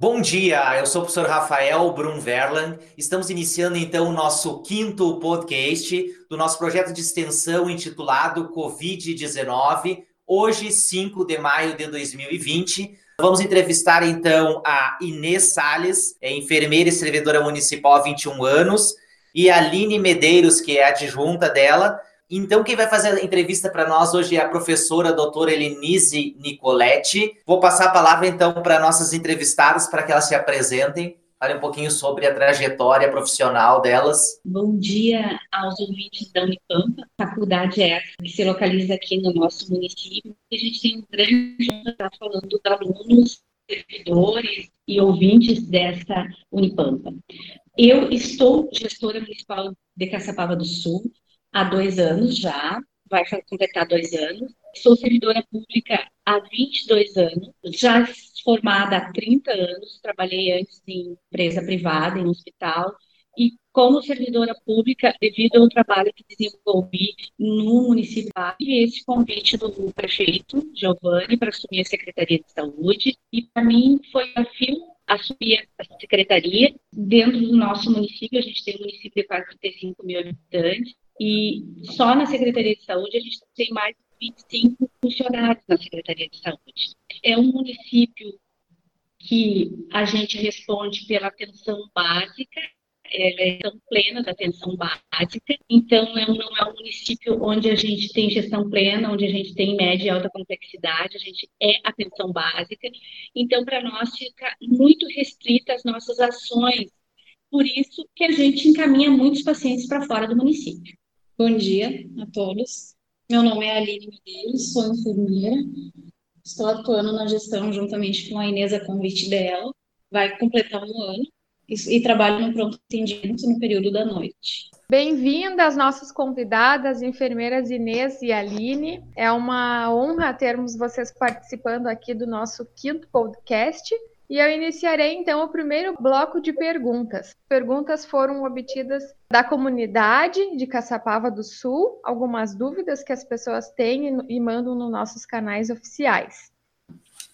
Bom dia, eu sou o professor Rafael Brum Verlan. Estamos iniciando então o nosso quinto podcast do nosso projeto de extensão intitulado Covid-19, hoje, 5 de maio de 2020. Vamos entrevistar então a Inês Sales, é enfermeira e servidora municipal há 21 anos, e a Aline Medeiros, que é adjunta dela. Então, quem vai fazer a entrevista para nós hoje é a professora a doutora Elenise Nicoletti. Vou passar a palavra, então, para nossas entrevistadas, para que elas se apresentem, falem um pouquinho sobre a trajetória profissional delas. Bom dia aos ouvintes da Unipampa, faculdade essa que se localiza aqui no nosso município. A gente tem um grande estar falando dos alunos, servidores e ouvintes dessa Unipampa. Eu estou gestora municipal de Caçapava do Sul, há dois anos já, vai completar dois anos. Sou servidora pública há 22 anos, já formada há 30 anos, trabalhei antes em empresa privada, em hospital, e como servidora pública, devido ao trabalho que desenvolvi no município, e esse convite do prefeito, Giovanni, para assumir a Secretaria de Saúde, e para mim foi um desafio assumir a secretaria. Dentro do nosso município, a gente tem um município de quase 35 mil habitantes, e só na Secretaria de Saúde a gente tem mais de 25 funcionários na Secretaria de Saúde. É um município que a gente responde pela atenção básica, ela é tão plena da atenção básica, então é não é um município onde a gente tem gestão plena, onde a gente tem média e alta complexidade, a gente é atenção básica, então para nós fica muito restrita as nossas ações, por isso que a gente encaminha muitos pacientes para fora do município. Bom dia a todos. Meu nome é Aline Medeiros, sou enfermeira. Estou atuando na gestão juntamente com a Inês a convite dela. Vai completar um ano e, e trabalho no pronto atendimento no período da noite. Bem-vindas nossas convidadas, enfermeiras Inês e Aline. É uma honra termos vocês participando aqui do nosso quinto podcast. E eu iniciarei então o primeiro bloco de perguntas. Perguntas foram obtidas da comunidade de Caçapava do Sul, algumas dúvidas que as pessoas têm e mandam nos nossos canais oficiais.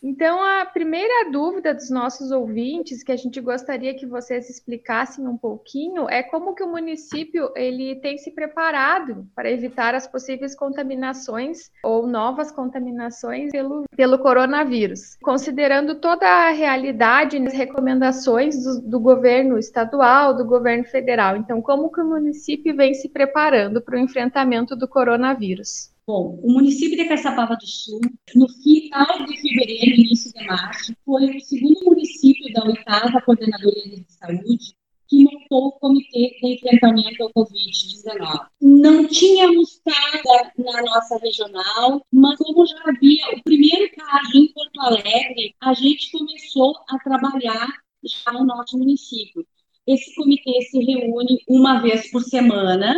Então, a primeira dúvida dos nossos ouvintes, que a gente gostaria que vocês explicassem um pouquinho, é como que o município ele tem se preparado para evitar as possíveis contaminações ou novas contaminações pelo, pelo coronavírus, considerando toda a realidade e as recomendações do, do governo estadual, do governo federal. Então, como que o município vem se preparando para o enfrentamento do coronavírus? Bom, o município de Caçapava do Sul, no final de fevereiro, início de março, foi o segundo município da oitava Coordenadoria de Saúde que montou o Comitê de Enfrentamento ao Covid-19. Não tínhamos nada na nossa regional, mas como já havia o primeiro caso em Porto Alegre, a gente começou a trabalhar já no nosso município. Esse comitê se reúne uma vez por semana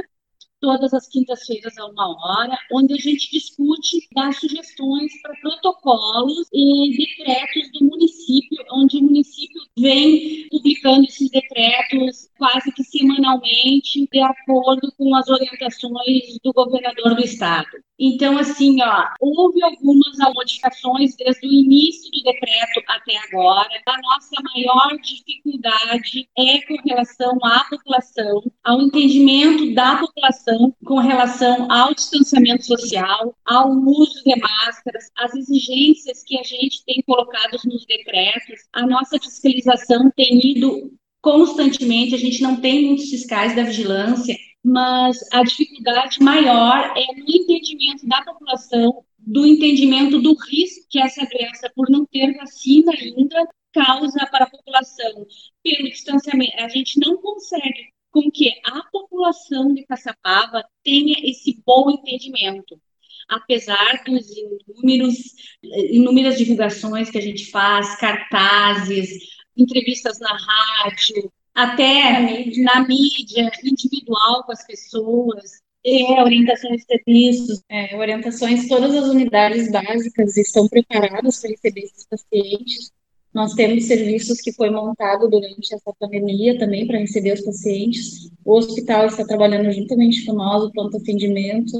todas as quintas-feiras a uma hora, onde a gente discute, dá sugestões para protocolos e decretos do município, onde o município vem publicando esses decretos quase que semanalmente, de acordo com as orientações do governador do estado. Então, assim, ó, houve algumas modificações desde o início do decreto até agora. A nossa maior dificuldade é com relação à população, ao entendimento da população com relação ao distanciamento social, ao uso de máscaras, as exigências que a gente tem colocados nos decretos. A nossa fiscalização tem ido constantemente, a gente não tem muitos fiscais da vigilância, mas a dificuldade maior é no entendimento da população, do entendimento do risco que essa doença, por não ter vacina ainda, causa para a população. Pelo distanciamento, a gente não consegue com que a população de Caçapava tenha esse bom entendimento. Apesar dos inúmeros, inúmeras divulgações que a gente faz, cartazes, entrevistas na rádio, até na mídia, na mídia individual com as pessoas, é, orientações de serviços. É, orientações, todas as unidades básicas estão preparadas para receber esses pacientes. Nós temos serviços que foi montado durante essa pandemia também para receber os pacientes. O hospital está trabalhando juntamente com nós, o pronto atendimento.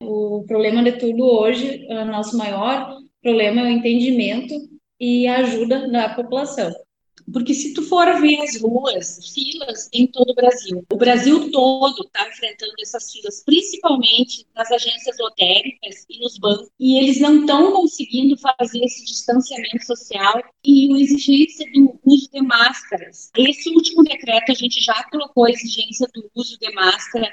O problema de tudo hoje, o nosso maior problema é o entendimento e a ajuda da população. Porque se tu for ver as ruas, filas em todo o Brasil. O Brasil todo está enfrentando essas filas, principalmente nas agências lotéricas e nos bancos, e eles não estão conseguindo fazer esse distanciamento social e a exigência do uso de máscaras. Esse último decreto a gente já colocou a exigência do uso de máscara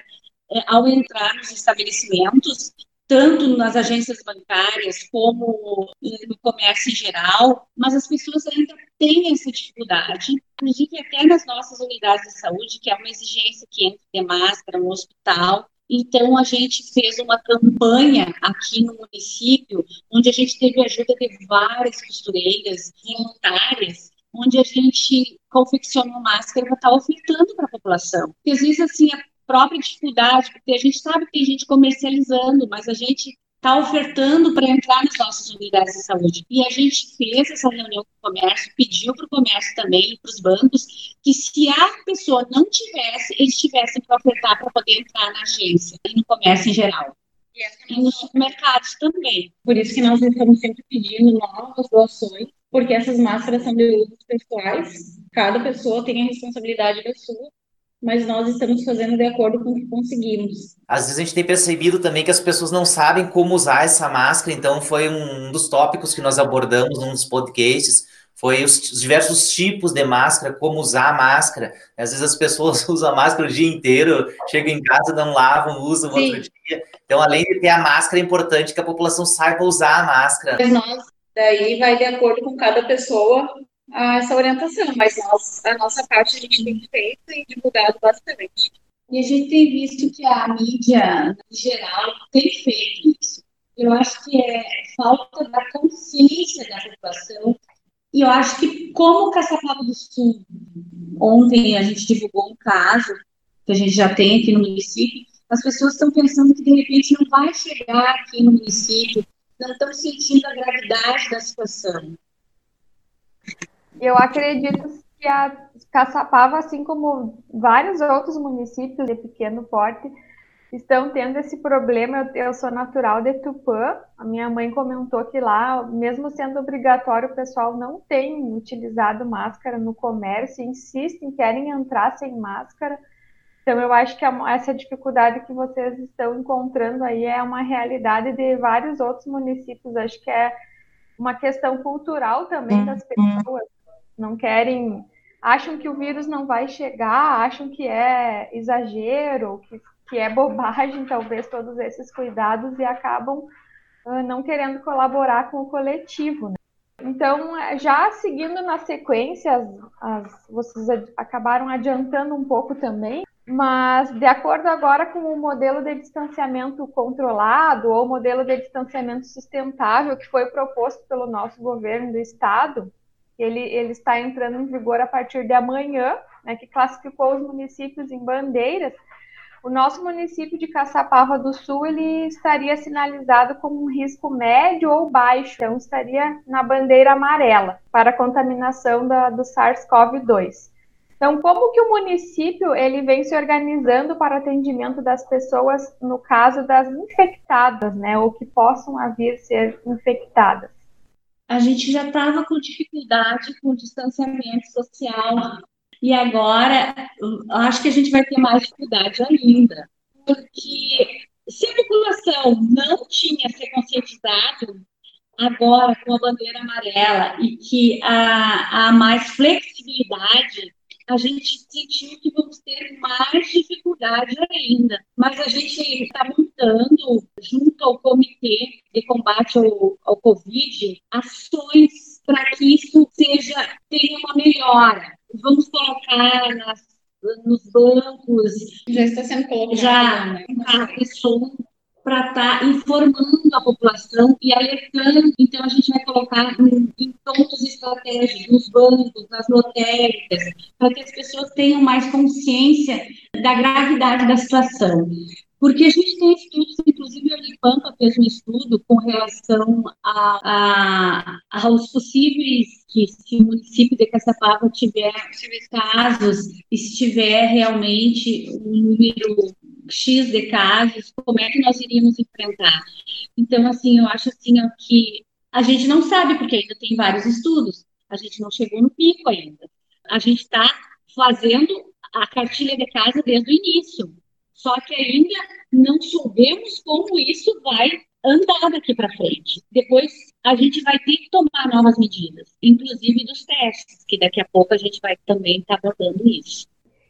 é, ao entrar nos estabelecimentos, tanto nas agências bancárias como no comércio em geral, mas as pessoas ainda têm essa dificuldade, inclusive até nas nossas unidades de saúde, que é uma exigência que entre de máscara no hospital. Então, a gente fez uma campanha aqui no município, onde a gente teve ajuda de várias costureiras voluntárias, onde a gente confeccionou máscara para estar ofertando para a população. Porque, às vezes, assim, a própria dificuldade, porque a gente sabe que tem gente comercializando, mas a gente está ofertando para entrar nas nossas unidades de saúde. E a gente fez essa reunião com o comércio, pediu para o comércio também, para os bancos, que se a pessoa não tivesse, eles tivessem para ofertar para poder entrar na agência e no comércio em geral. E nos supermercados também. Por isso que nós estamos sempre pedindo novas doações, porque essas máscaras são de usos pessoais, cada pessoa tem a responsabilidade da sua, mas nós estamos fazendo de acordo com o que conseguimos. Às vezes a gente tem percebido também que as pessoas não sabem como usar essa máscara, então foi um dos tópicos que nós abordamos num dos podcasts, foi os, os diversos tipos de máscara, como usar a máscara. Às vezes as pessoas usam a máscara o dia inteiro, chegam em casa, não lavam, usam Sim. outro dia. Então, além de ter a máscara, é importante que a população saiba usar a máscara. Mas nós, daí vai de acordo com cada pessoa essa orientação, mas nós, a nossa parte a gente tem feito e divulgado bastante. E a gente tem visto que a mídia, em geral, tem feito isso. Eu acho que é falta da consciência da população. E eu acho que, como Caçapava do Sul, ontem a gente divulgou um caso que a gente já tem aqui no município, as pessoas estão pensando que de repente não vai chegar aqui no município, não estão sentindo a gravidade da situação. Eu acredito que a Caçapava, assim como vários outros municípios de pequeno porte, estão tendo esse problema. Eu, eu, sou natural de Tupã. A minha mãe comentou que lá, mesmo sendo obrigatório, o pessoal não tem utilizado máscara no comércio, insistem, querem entrar sem máscara. Então, eu acho que essa dificuldade que vocês estão encontrando aí é uma realidade de vários outros municípios. Acho que é uma questão cultural também das uhum. pessoas não querem, acham que o vírus não vai chegar, acham que é exagero, que, que é bobagem, talvez, todos esses cuidados e acabam uh, não querendo colaborar com o coletivo. Né? Então, já seguindo na sequência, as, as, vocês acabaram adiantando um pouco também, mas de acordo agora com o modelo de distanciamento controlado ou modelo de distanciamento sustentável que foi proposto pelo nosso governo do estado, ele, ele está entrando em vigor a partir de amanhã, né, que classificou os municípios em bandeiras. O nosso município de Caçapava do Sul ele estaria sinalizado como um risco médio ou baixo, então estaria na bandeira amarela para contaminação da, do SARS-CoV-2. Então, como que o município ele vem se organizando para atendimento das pessoas no caso das infectadas, né, ou que possam vir ser infectadas? A gente já estava com dificuldade com o distanciamento social. E agora, acho que a gente vai ter mais dificuldade ainda. Porque se a população não tinha se conscientizado, agora com a bandeira amarela e que há, há mais flexibilidade, a gente sentiu que vamos ter mais dificuldade ainda. Mas a gente está montando, junto ao Comitê de Combate ao, ao Covid, ações para que isso seja, tenha uma melhora. Vamos colocar nas, nos bancos. Já está sendo colocado. Já, né? som para estar tá informando a população e alertando. Então, a gente vai colocar em, em pontos estratégicos, nos bancos, nas lotéricas, para que as pessoas tenham mais consciência da gravidade da situação. Porque a gente tem estudos, inclusive a Unipampa fez um estudo com relação a, a, aos possíveis que se o município de Caçapava tiver casos, estiver realmente um número X de casos, como é que nós iríamos enfrentar? Então, assim, eu acho assim que a gente não sabe, porque ainda tem vários estudos, A gente não chegou no pico ainda. A gente está fazendo a cartilha de casa desde o início. Só que ainda não soubemos como isso vai andar daqui para frente. Depois a gente vai ter que tomar novas medidas, inclusive dos testes, que daqui a pouco a gente vai também estar tá abordando isso.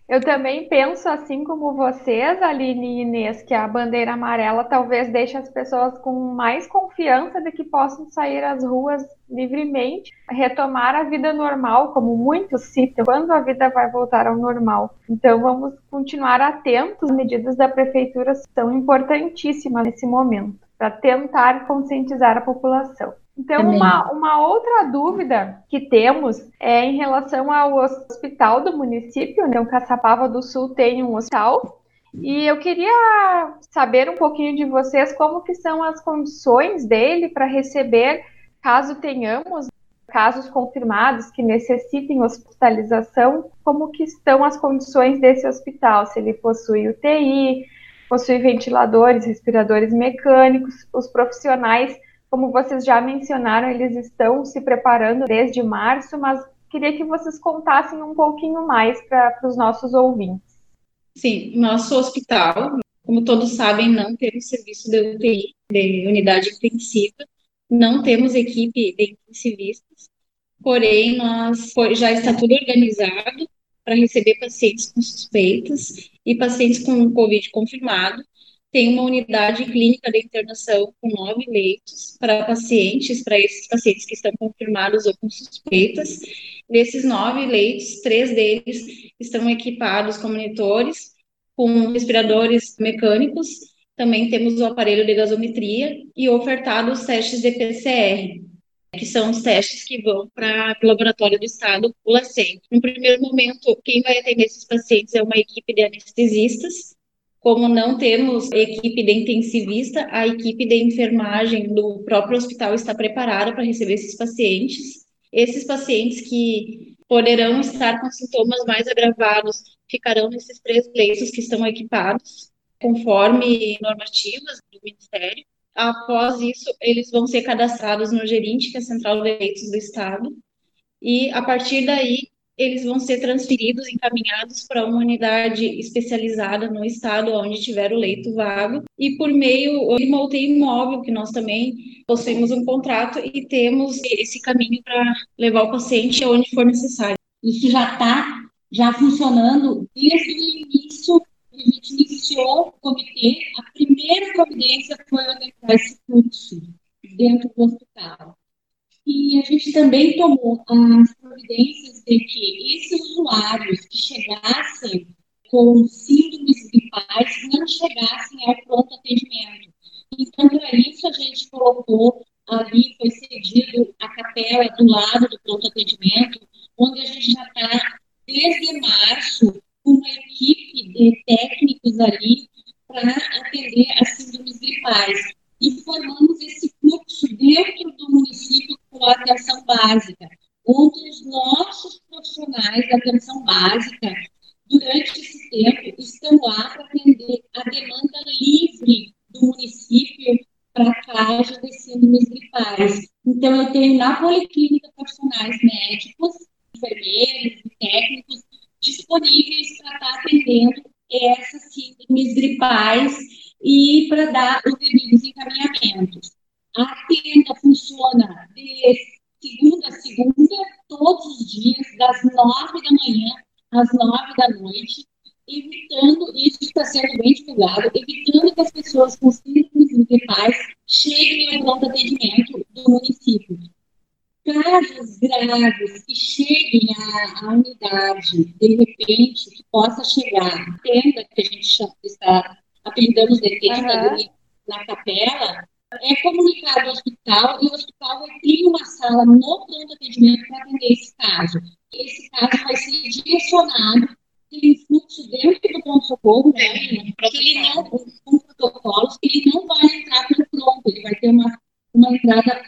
Eu também penso, assim como vocês, Aline e Inês, que a bandeira amarela talvez deixe as pessoas com mais confiança de que possam sair às ruas livremente, retomar a vida normal, como muitos citam, quando a vida vai voltar ao normal. Então, vamos continuar atentos. As medidas da prefeitura são importantíssimas nesse momento, para tentar conscientizar a população. Então, uma, uma outra dúvida que temos é em relação ao hospital do município. Então, Caçapava do Sul tem um hospital. E eu queria saber um pouquinho de vocês como que são as condições dele para receber, caso tenhamos casos confirmados que necessitem hospitalização, como que estão as condições desse hospital, se ele possui UTI, possui ventiladores, respiradores mecânicos, os profissionais como vocês já mencionaram, eles estão se preparando desde março, mas queria que vocês contassem um pouquinho mais para os nossos ouvintes. Sim, nosso hospital, como todos sabem, não temos serviço de UTI, de unidade intensiva, não temos equipe de intensivistas, porém, nós já está tudo organizado para receber pacientes com suspeitas e pacientes com Covid confirmado, tem uma unidade clínica de internação com nove leitos para pacientes, para esses pacientes que estão confirmados ou com suspeitas. Desses nove leitos, três deles estão equipados com monitores, com respiradores mecânicos, também temos o aparelho de gasometria e ofertados testes de PCR, que são os testes que vão para o laboratório do estado, o LACEN. No primeiro momento, quem vai atender esses pacientes é uma equipe de anestesistas, como não temos equipe de intensivista, a equipe de enfermagem do próprio hospital está preparada para receber esses pacientes. Esses pacientes que poderão estar com sintomas mais agravados ficarão nesses três leitos que estão equipados, conforme normativas do Ministério. Após isso, eles vão ser cadastrados no gerente, que é a Central de Leitos do Estado, e a partir daí eles vão ser transferidos, encaminhados para uma unidade especializada no estado onde tiver o leito vago e por meio de uma UTI móvel, que nós também possuímos um contrato e temos esse caminho para levar o paciente aonde for necessário. Isso já está já funcionando desde o início a gente iniciou o comitê, a primeira providência foi organizar esse fluxo dentro do hospital. E a gente também tomou as providências de que esses usuários que chegassem com síndromes gripais não chegassem ao pronto atendimento. Então, para isso, a gente colocou ali, foi cedido a capela do lado do pronto atendimento, onde a gente já está, desde março, com uma equipe de técnicos ali para atender as síndromes gripais. E formamos esse fluxo dentro do município com a atenção básica, onde os nossos profissionais da atenção básica, durante esse tempo, estão lá para atender a demanda livre do município para casos de síndromes gripais. Então, eu tenho na policlínica profissionais médicos, enfermeiros e técnicos disponíveis para estar atendendo essas síndromes gripais e para dar os devidos encaminhamentos. A tenda funciona de segunda a segunda, todos os dias, das nove da manhã às nove da noite, evitando, isso está sendo bem divulgado, evitando que as pessoas com síndromes gripais cheguem ao pronto atendimento do município. Casos graves que cheguem à, à unidade, de repente, que possa chegar, a tenda que a gente está apelidando de tenda uhum. na capela, é comunicado ao hospital e o hospital ter uma sala no pronto atendimento para atender esse caso. Esse caso vai ser direcionado, tem um fluxo dentro do pronto-socorro, né, que ele não, com protocolos, ele não vai entrar pelo pronto, ele vai ter uma, uma entrada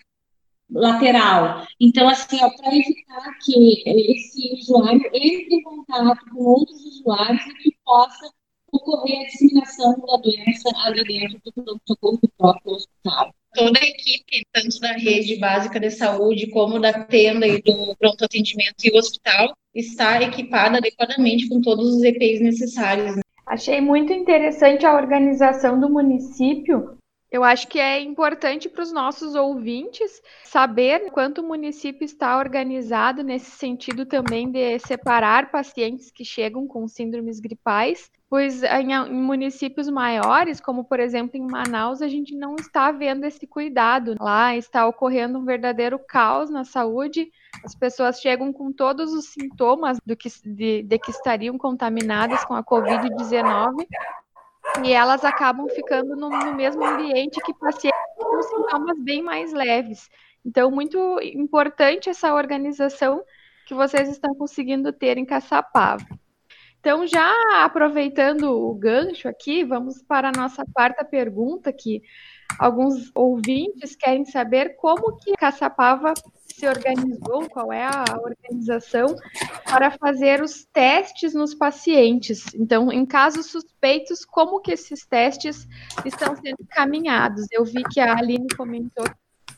lateral. Então, assim, para evitar que esse usuário entre em contato com outros usuários e que possa ocorrer a disseminação da doença ali dentro do pronto-socorro do próprio hospital. toda a equipe, tanto da rede básica de saúde, como da tenda e do pronto atendimento e o hospital, está equipada adequadamente com todos os EPIs necessários. Né? Achei muito interessante a organização do município. Eu acho que é importante para os nossos ouvintes saber quanto o município está organizado nesse sentido também de separar pacientes que chegam com síndromes gripais pois em, em, municípios maiores, como por exemplo em Manaus, a gente não está vendo esse cuidado. Lá está ocorrendo um verdadeiro caos na saúde. As pessoas chegam com todos os sintomas do que, de, de que estariam contaminadas com a Covid-19 e elas acabam ficando no, no mesmo ambiente que pacientes com sintomas bem mais leves. Então, muito importante essa organização que vocês estão conseguindo ter em Caçapava. Então, já aproveitando o gancho aqui, vamos para a nossa quarta pergunta, que alguns ouvintes querem saber como que Caçapava se organizou, qual é a organização para fazer os testes nos pacientes. Então, em casos suspeitos, como que esses testes estão sendo encaminhados? Eu vi que a Aline comentou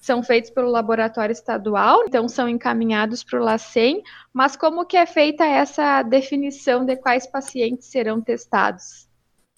são feitos pelo laboratório estadual, então são encaminhados para o LACEN, mas como que é feita essa definição de quais pacientes serão testados?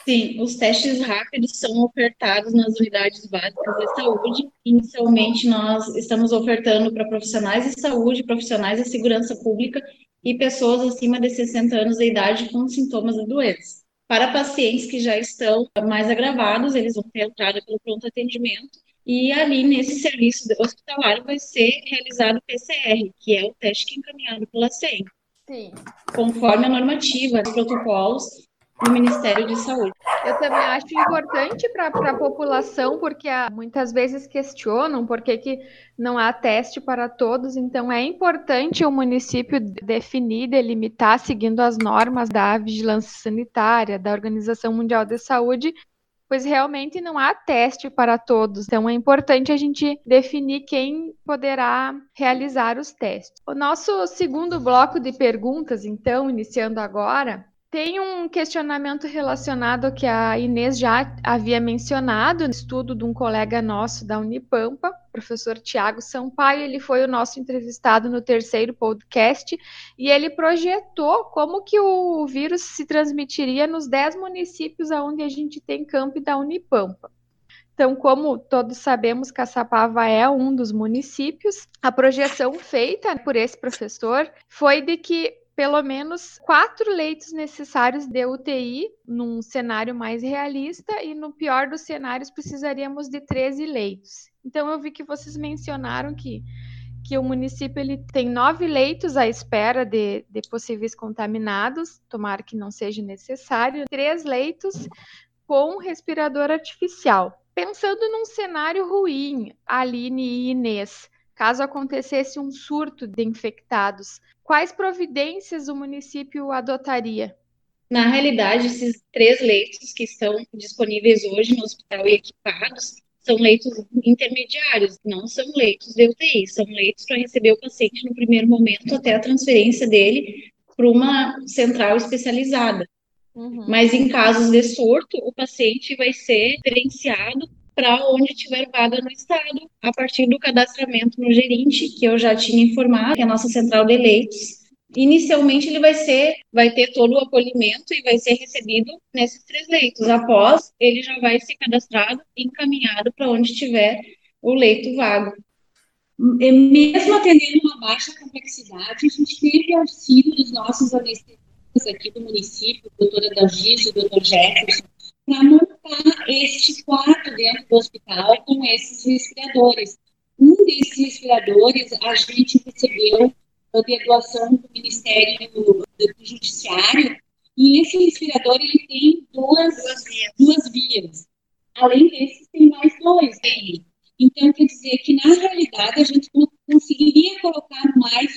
Sim, os testes rápidos são ofertados nas unidades básicas de saúde. Inicialmente, nós estamos ofertando para profissionais de saúde, profissionais de segurança pública e pessoas acima de 60 anos de idade com sintomas da doença. Para pacientes que já estão mais agravados, eles vão ter entrada pelo pronto atendimento e ali, nesse serviço hospitalar, vai ser realizado o PCR, que é o teste que encaminhado pela CEM. Sim. Conforme a normativa, os protocolos do Ministério de Saúde. Eu também acho importante para a população, porque há, muitas vezes questionam por que, que não há teste para todos, então é importante o município definir, delimitar, seguindo as normas da vigilância sanitária, da Organização Mundial de Saúde, pois realmente não há teste para todos. Então é importante a gente definir quem poderá realizar os testes. O nosso segundo bloco de perguntas, então, iniciando agora, tem um questionamento relacionado que a Inês já havia mencionado, estudo de um colega nosso da Unipampa, professor Tiago Sampaio. Ele foi o nosso entrevistado no terceiro podcast e ele projetou como que o vírus se transmitiria nos 10 municípios onde a gente tem campo da Unipampa. Então, como todos sabemos, Caçapava é um dos municípios. A projeção feita por esse professor foi de que pelo menos quatro leitos necessários de UTI num cenário mais realista e no pior dos cenários precisaríamos de 13 leitos. Então eu vi que vocês mencionaram que que o município ele tem nove leitos à espera de, de possíveis contaminados, tomara que não seja necessário, três leitos com respirador artificial. Pensando num cenário ruim, Aline e Inês, caso acontecesse um surto de infectados, quais providências o município adotaria? Na realidade, esses três leitos que estão disponíveis hoje no hospital e equipados são leitos intermediários, não são leitos de UTI, são leitos para receber o paciente no primeiro momento até a transferência dele para uma central especializada. Uhum. Mas em casos de surto, o paciente vai ser diferenciado para onde tiver vaga no estado, a partir do cadastramento no gerente, que eu já tinha informado, que é a nossa central de leitos. Inicialmente ele vai ser, vai ter todo o acolhimento e vai ser recebido nesses três leitos. Após, ele já vai ser cadastrado e encaminhado para onde tiver o leito vago. Mesmo atendendo uma baixa complexidade, a gente teve auxílio dos nossos anestesistas aqui do município, doutora Dalgise, doutor Jefferson, para montar este quarto dentro do hospital com esses respiradores. Um desses respiradores a gente recebeu de doação do Ministério do, do Judiciário e esse respirador ele tem duas, duas, vias. duas vias. Além desses, tem mais dois aí. Então, quer dizer que, na realidade, a gente conseguiria colocar mais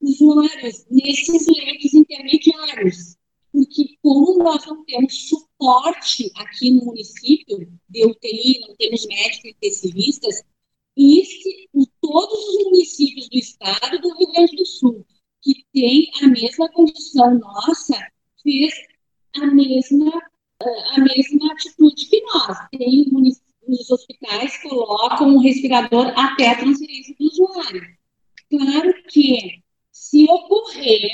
usuários nesses leitos intermediários porque como nós não temos suporte aqui no município de UTI, não temos médicos intensivistas, e se, todos os municípios do estado do Rio Grande do Sul, que tem a mesma condição nossa, fez a mesma, a mesma atitude que nós. Tem os hospitais colocam um respirador até a transferência do usuário. Claro que, se ocorrer,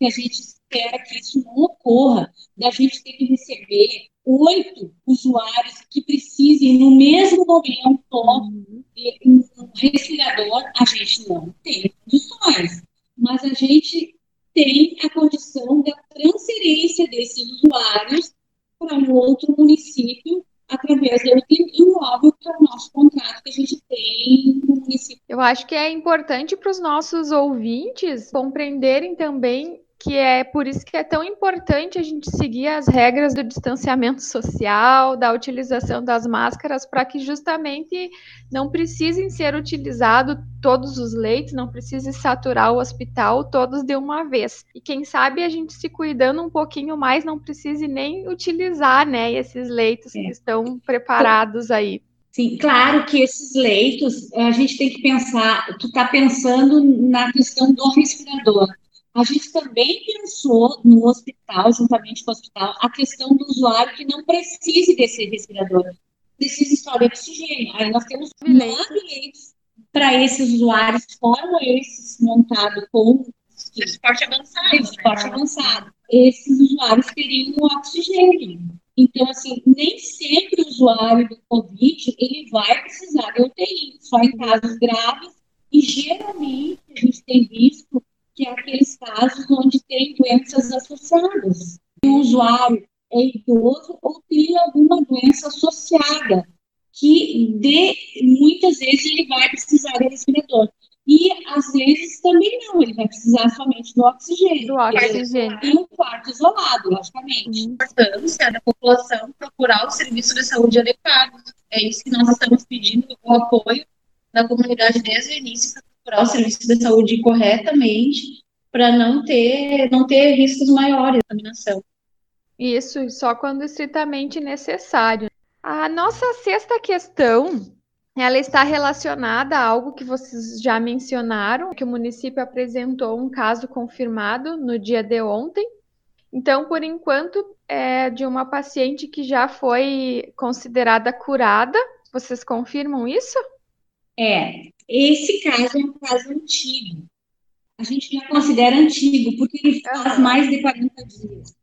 que a gente espera que isso não ocorra, da gente ter que receber oito usuários que precisem, no mesmo momento, uhum. um respirador, a gente não tem condições. Mas a gente tem a condição da transferência desses usuários para um outro município através do imóvel, que é o nosso contrato que a gente tem no município. Eu acho que é importante para os nossos ouvintes compreenderem também que é por isso que é tão importante a gente seguir as regras do distanciamento social, da utilização das máscaras, para que justamente não precisem ser utilizados todos os leitos, não precise saturar o hospital todos de uma vez. E quem sabe a gente se cuidando um pouquinho mais, não precise nem utilizar, né, esses leitos é. que estão preparados aí. Sim, claro que esses leitos, a gente tem que pensar, tu está pensando na questão do respirador. A gente também pensou no hospital, juntamente com o hospital, a questão do usuário que não precise desse respirador, precisa só de oxigênio. Aí nós temos nove leitos para esses usuários, fora esses montados com esporte avançado. Esporte né? avançado. Esses usuários teriam oxigênio. Então, assim, nem sempre o usuário do Covid ele vai precisar de UTI, só em casos graves. E geralmente a gente tem visto que é aqueles casos onde tem doenças associadas. O usuário é idoso ou tem alguma doença associada, que de, muitas vezes ele vai precisar de respirador. E às vezes também não, ele vai precisar somente do oxigênio. Do oxigênio. E um quarto isolado, logicamente. A importância da população procurar o serviço de saúde adequado. É isso que nós estamos pedindo, o apoio da comunidade desde o início para procurar o serviço de saúde corretamente para não ter, não ter riscos maiores de contaminação. Isso, só quando estritamente necessário. A nossa sexta questão, ela está relacionada a algo que vocês já mencionaram, que o município apresentou um caso confirmado no dia de ontem. Então, por enquanto, é de uma paciente que já foi considerada curada. Vocês confirmam isso? É, esse caso é um caso antigo. A gente já considera antigo, porque ele faz mais de 40 dias.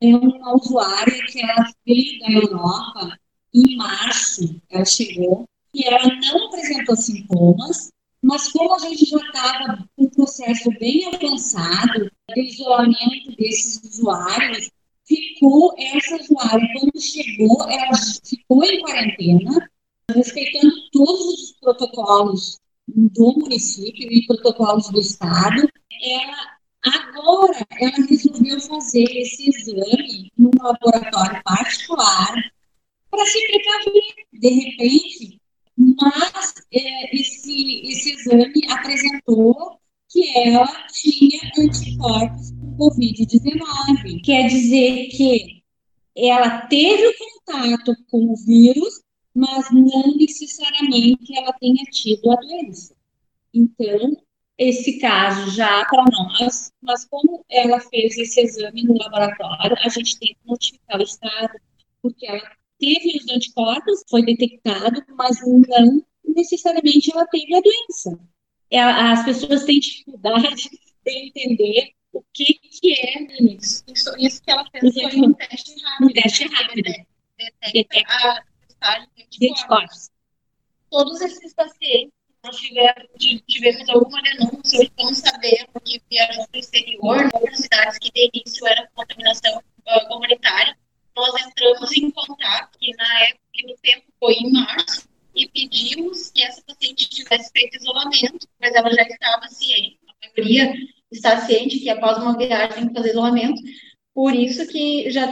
Tem uma usuária que ela veio da Europa em março, ela chegou, e ela não apresentou sintomas, mas como a gente já estava com um processo bem avançado de isolamento desses usuários, ficou, essa usuária, quando chegou, ela ficou em quarentena, respeitando todos os protocolos do município e protocolos do Estado. Ela, agora, ela resolveu fazer esse exame num laboratório particular para se precaver, de repente. Mas é, esse, esse exame apresentou que ela tinha anticorpos por Covid-19. Quer dizer que ela teve o contato com o vírus, mas não necessariamente ela tenha tido a doença. Então, esse caso já para nós, mas como ela fez esse exame no laboratório, a gente tem que notificar o Estado, porque ela teve os anticorpos, foi detectado, mas não necessariamente ela teve a doença. É, as pessoas têm dificuldade de entender o que, que é isso. Isso, isso que ela fez foi um teste rápido. Um teste rápido. Né? Detecta, Detecta de anticorpos. Todos esses pacientes nós tivemos, tivemos alguma denúncia, estamos sabendo que viajou para o exterior, outras cidades que de início era contaminação uh, comunitária, nós entramos em contato, que na época, que no tempo foi em março, e pedimos que essa paciente tivesse feito isolamento, mas ela já estava ciente, a maioria está ciente que após uma viagem tem que fazer isolamento, por isso que já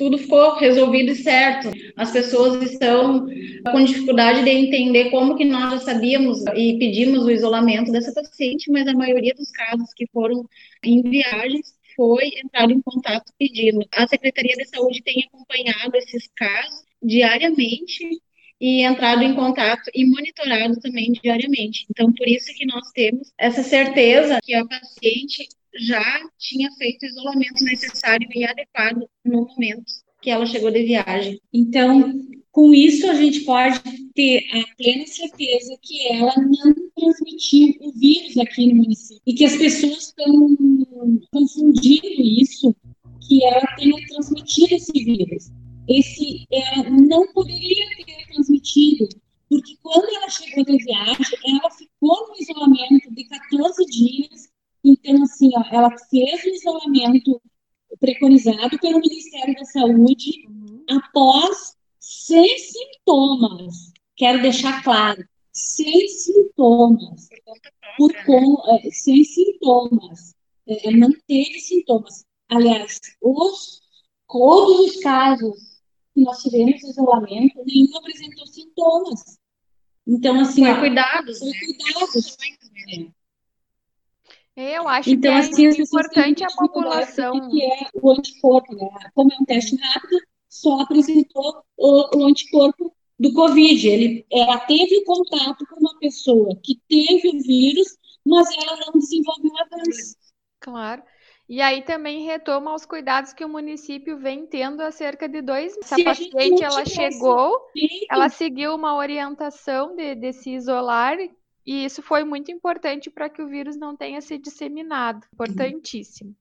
tudo ficou resolvido e certo. As pessoas estão com dificuldade de entender como que nós já sabíamos e pedimos o isolamento dessa paciente, mas a maioria dos casos que foram em viagens foi entrado em contato pedindo. A Secretaria de Saúde tem acompanhado esses casos diariamente e entrado em contato e monitorado também diariamente. Então, por isso que nós temos essa certeza que a paciente já tinha feito o isolamento necessário e adequado no momento que ela chegou de viagem. Então, Com isso, a gente pode ter a plena certeza que ela não transmitiu o vírus aqui no município e que as pessoas estão confundindo isso, que ela tenha transmitido esse vírus. Esse ela não poderia ter transmitido, porque quando ela chegou da viagem, ela ficou no isolamento de 14 dias. Então, assim, ó, ela fez o isolamento preconizado pelo Ministério da Saúde uhum. após sem sintomas. Quero deixar claro, sem sintomas. Por com, é, sem sintomas. É, é, não teve sintomas. Aliás, os, todos os casos que nós tivemos isolamento, nenhum apresentou sintomas. Então, assim. Foi cuidados. Foi né? cuidados. É. Eu acho então, que é assim, importante a população. O que é o anticorpo, né? Como é um teste rápido, só apresentou o, o anticorpo do Covid. Ele ela teve contato com uma pessoa que teve o vírus, mas ela não desenvolveu a doença. Claro. E aí também retoma os cuidados que o município vem tendo há cerca de dois meses. a paciente ela chegou, feito. ela seguiu uma orientação de, de se isolar e isso foi muito importante para que o vírus não tenha se disseminado. Importantíssimo.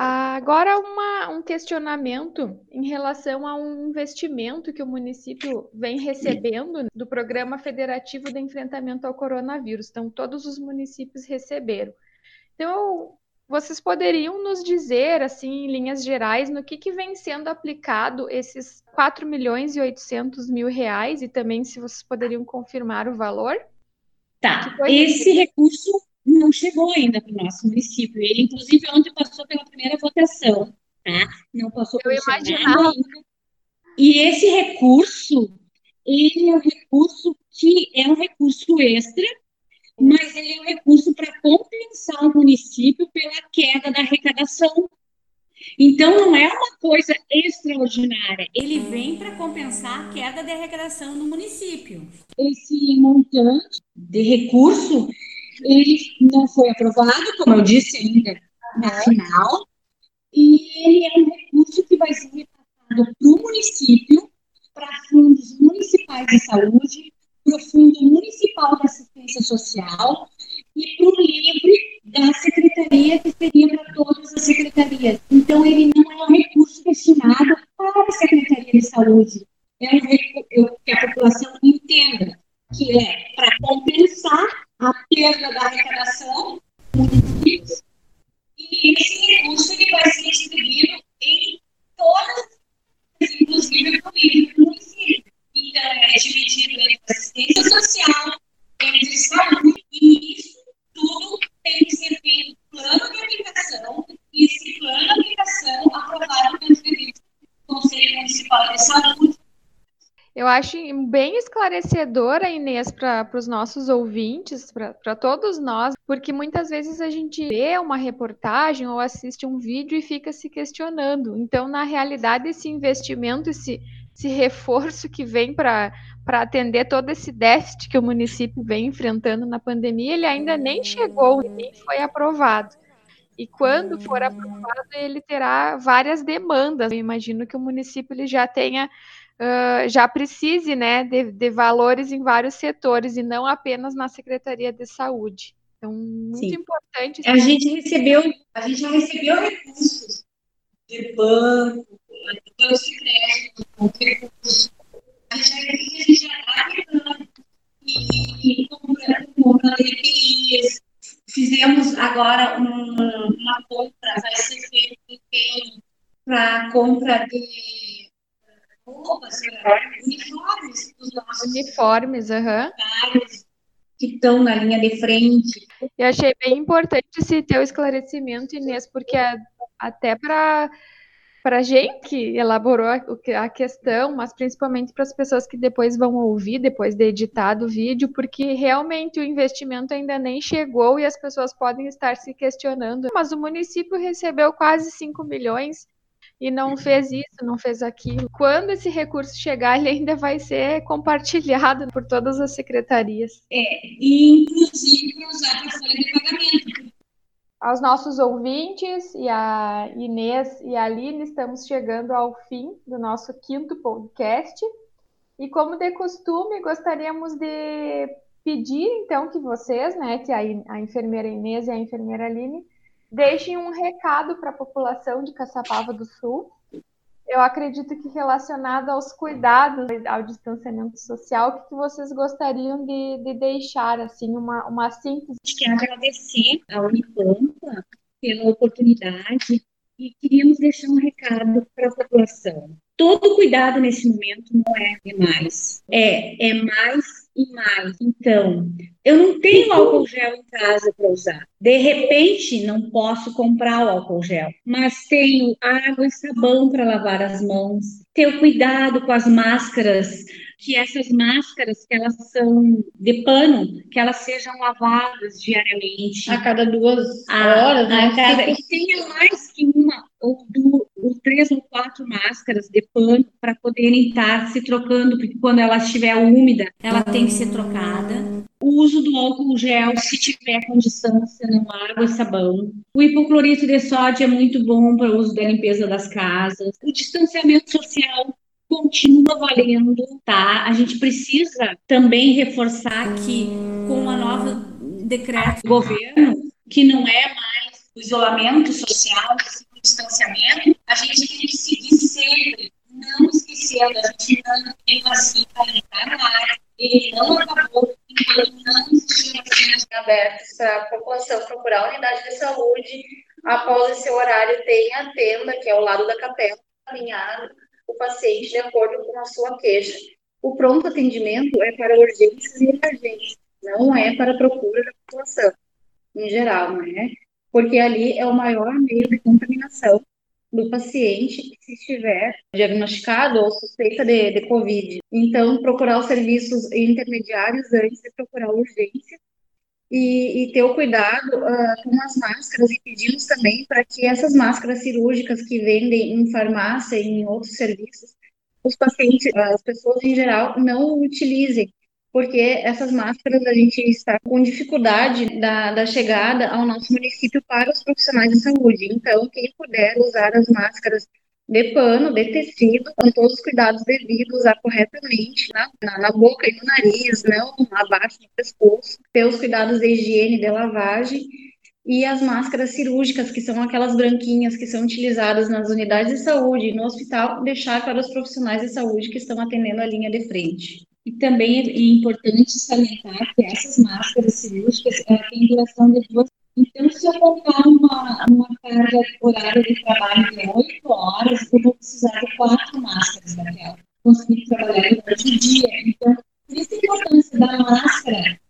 Agora, uma, um questionamento em relação a um investimento que o município vem recebendo do Programa Federativo de Enfrentamento ao Coronavírus. Então, todos os municípios receberam. Então, vocês poderiam nos dizer, assim, em linhas gerais, no que, que vem sendo aplicado esses 4 milhões e 800 mil reais e também se vocês poderiam confirmar o valor? Tá, esse recurso não chegou ainda para o nosso município. Ele, inclusive, ontem passou pela primeira votação, tá? Não passou pelo Senado ainda. E esse recurso, ele é um recurso que é um recurso extra, mas ele é um recurso para compensar o município pela queda da arrecadação. Então, não é uma coisa extraordinária. Ele vem para compensar a queda de arrecadação no município. Esse montante de recurso ele não foi aprovado, como eu disse ainda na final, e ele é um recurso que vai ser repassado para o município, para fundos municipais de saúde, para o Fundo Municipal de Assistência Social e para o livre da Secretaria, que seria para todas as secretarias. Então, ele não é um recurso destinado para a Secretaria de Saúde. É um recurso que a população entenda que é para compensar a perda da arrecadação municípios, e esse recurso ele vai ser distribuído em todas, inclusive para o município. Entre assistência social, entre saúde, e isso tudo tem que ser feito plano de aplicação, e esse plano de aplicação aprovado pelo Conselho Municipal de Saúde eu acho bem esclarecedora, Inês, para os nossos ouvintes, para todos nós, porque muitas vezes a gente vê uma reportagem ou assiste um vídeo e fica se questionando. Então, na realidade, esse investimento, esse, esse reforço que vem para atender todo esse déficit que o município vem enfrentando na pandemia, ele ainda nem chegou, nem foi aprovado. E quando for aprovado, ele terá várias demandas. Eu imagino que o município ele já tenha uh, já precise né, de, de, valores em vários setores e não apenas na Secretaria de Saúde. Então, muito Sim. importante. A gente recebeu, a gente recebeu recursos de banco, de banco recursos. A gente já está e, e comprando compra de EPIs. Fizemos agora um, uma compra, vai ser feito para compra de roupas, uniformes dos nossos uniformes, uhum. que estão na linha de frente. Eu achei bem importante esse teu esclarecimento, Inês, porque até para para a gente que elaborou a, questão, mas principalmente para as pessoas que depois vão ouvir, depois de editado o vídeo, porque realmente o investimento ainda nem chegou e as pessoas podem estar se questionando. Mas o município recebeu quase 5 milhões e não fez isso, não fez aquilo. Quando esse recurso chegar, ele ainda vai ser compartilhado por todas as secretarias. É, e inclusive usar para folha de pagamento. Aos nossos ouvintes, e a Inês e a Aline, estamos chegando ao fim do nosso quinto podcast. E como de costume, gostaríamos de pedir, então, que vocês, né, que a, a enfermeira Inês e a enfermeira Aline, deixem um recado para a população de Caçapava do Sul. Eu acredito que relacionado aos cuidados, ao distanciamento social, o que vocês gostariam de, de deixar, assim, uma, uma síntese? Acho que agradecer à Unipampa pela oportunidade e queríamos deixar um recado para a população. Todo cuidado nesse momento não é demais, é, é mais e mais. Então, eu não tenho álcool gel em casa para usar. De repente, não posso comprar o álcool gel, mas tenho água e sabão para lavar as mãos. Tenho cuidado com as máscaras que essas máscaras, que elas são de pano, que elas sejam lavadas diariamente. A cada duas horas, né? A cada... E tenha mais que uma ou, duas, ou três ou quatro máscaras de pano para poderem estar se trocando, porque quando ela estiver úmida, ela tem que ser trocada. O uso do álcool gel, se tiver com distância, não água e sabão. O hipoclorito de sódio é muito bom para o uso da limpeza das casas. O distanciamento social continua valendo, tá? A gente precisa também reforçar que com a nova decreto do governo, que não é mais o isolamento social, distanciamento, a gente tem que seguir sempre, não esquecendo, a gente não tem vacina para na área, ele não acabou enquanto não existir vacinas abertas para a população procurar a unidade de saúde após esse horário tem a tenda, que é ao lado da capela, alinhado o paciente de acordo com a sua queixa. O pronto atendimento é para urgências e emergências, não é para procura da população, em geral, não é? Porque ali é o maior meio de contaminação do paciente se estiver diagnosticado ou suspeita de, de Covid. Então, procurar os serviços intermediários antes de procurar urgência e, e ter o cuidado uh, com as máscaras e pedimos também para que essas máscaras cirúrgicas que vendem em farmácia e em outros serviços, os pacientes, as pessoas em geral, não utilizem, porque essas máscaras a gente está com dificuldade da, da chegada ao nosso município para os profissionais de saúde. Então, quem puder usar as máscaras de pano, de tecido, com todos os cuidados devidos, usar corretamente na, na, na, boca e no nariz, não abaixo do pescoço, ter os cuidados de higiene, de lavagem, e as máscaras cirúrgicas, que são aquelas branquinhas que são utilizadas nas unidades de saúde e no hospital, deixar para os profissionais de saúde que estão atendendo a linha de frente. E também é importante salientar que essas máscaras cirúrgicas têm duração de duas então, se eu colocar uma, uma carga horária de trabalho de 8 horas, eu vou precisar de quatro máscaras daquela. Conseguir trabalhar durante o dia. Então, por isso a importância da máscara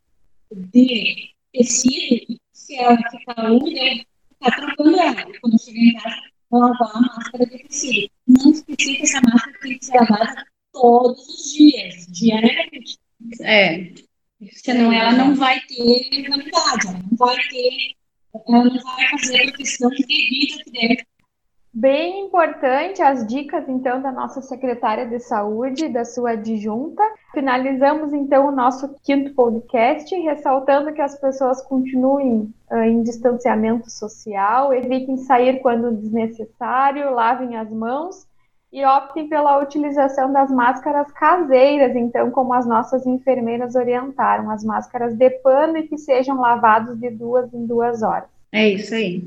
de tecido, se ela ficar úmida, ficar trocando ela. Quando chegar em casa, vou lavar a máscara de tecido. Não esquecer que essa máscara tem que ser lavada todos os dias, diariamente. É. Senão ela não vai ter imunidade, ela não vai ter ela não vai fazer a questão devida que deve. Bem importante as dicas, então, da nossa secretária de saúde, da sua adjunta. Finalizamos, então, o nosso quinto podcast, ressaltando que as pessoas continuem uh, em distanciamento social, evitem sair quando desnecessário, lavem as mãos e optem pela utilização das máscaras caseiras, então, como as nossas enfermeiras orientaram, as máscaras de pano e que sejam lavados de duas em duas horas. É isso aí.